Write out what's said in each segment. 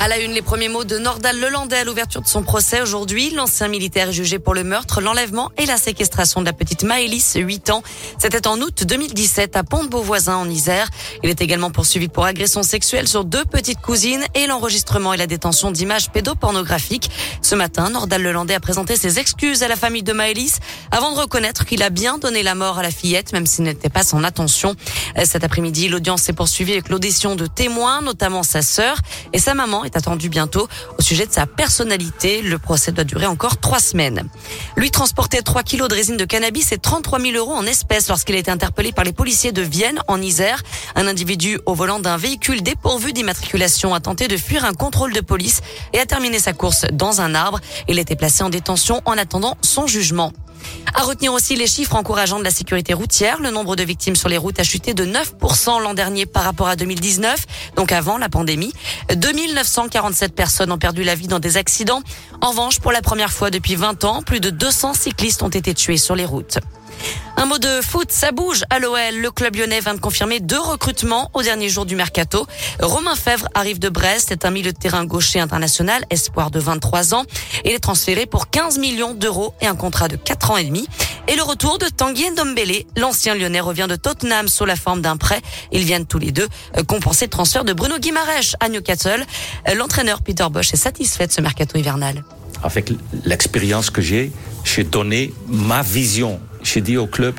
À la une, les premiers mots de Nordal Lelandais à l'ouverture de son procès aujourd'hui. L'ancien militaire est jugé pour le meurtre, l'enlèvement et la séquestration de la petite Maëlys, 8 ans. C'était en août 2017 à Pont-de-Beauvoisin en Isère. Il est également poursuivi pour agression sexuelle sur deux petites cousines et l'enregistrement et la détention d'images pédopornographiques. Ce matin, Nordal Lelandais a présenté ses excuses à la famille de Maëlys avant de reconnaître qu'il a bien donné la mort à la fillette, même s'il n'était pas son attention. Cet après-midi, l'audience s'est poursuivie avec l'audition de témoins, notamment sa sœur et sa maman est attendu bientôt au sujet de sa personnalité. Le procès doit durer encore trois semaines. Lui transportait 3 kilos de résine de cannabis et 33 000 euros en espèces lorsqu'il a été interpellé par les policiers de Vienne en Isère. Un individu au volant d'un véhicule dépourvu d'immatriculation a tenté de fuir un contrôle de police et a terminé sa course dans un arbre. Il été placé en détention en attendant son jugement. À retenir aussi les chiffres encourageants de la sécurité routière. Le nombre de victimes sur les routes a chuté de 9% l'an dernier par rapport à 2019, donc avant la pandémie. 2947 personnes ont perdu la vie dans des accidents. En revanche, pour la première fois depuis 20 ans, plus de 200 cyclistes ont été tués sur les routes. Un mot de foot, ça bouge à l'OL. Le club lyonnais vient de confirmer deux recrutements au dernier jour du mercato. Romain Fèvre arrive de Brest, c'est un milieu de terrain gaucher international, espoir de 23 ans. Il est transféré pour 15 millions d'euros et un contrat de 4 ans et demi. Et le retour de Tanguy Ndombele, l'ancien lyonnais revient de Tottenham sous la forme d'un prêt. Ils viennent tous les deux compenser le transfert de Bruno Guimaraes à Newcastle. L'entraîneur Peter Bosch est satisfait de ce mercato hivernal. Avec l'expérience que j'ai, j'ai donné ma vision j'ai dit au club,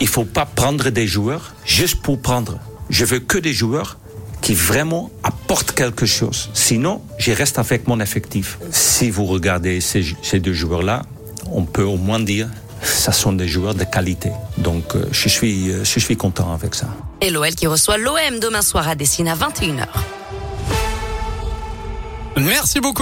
il faut pas prendre des joueurs juste pour prendre. Je veux que des joueurs qui vraiment apportent quelque chose. Sinon, je reste avec mon effectif. Si vous regardez ces, ces deux joueurs-là, on peut au moins dire ça sont des joueurs de qualité. Donc, euh, je, suis, euh, je suis content avec ça. Et l'OL qui reçoit l'OM demain soir à Dessine à 21h. Merci beaucoup.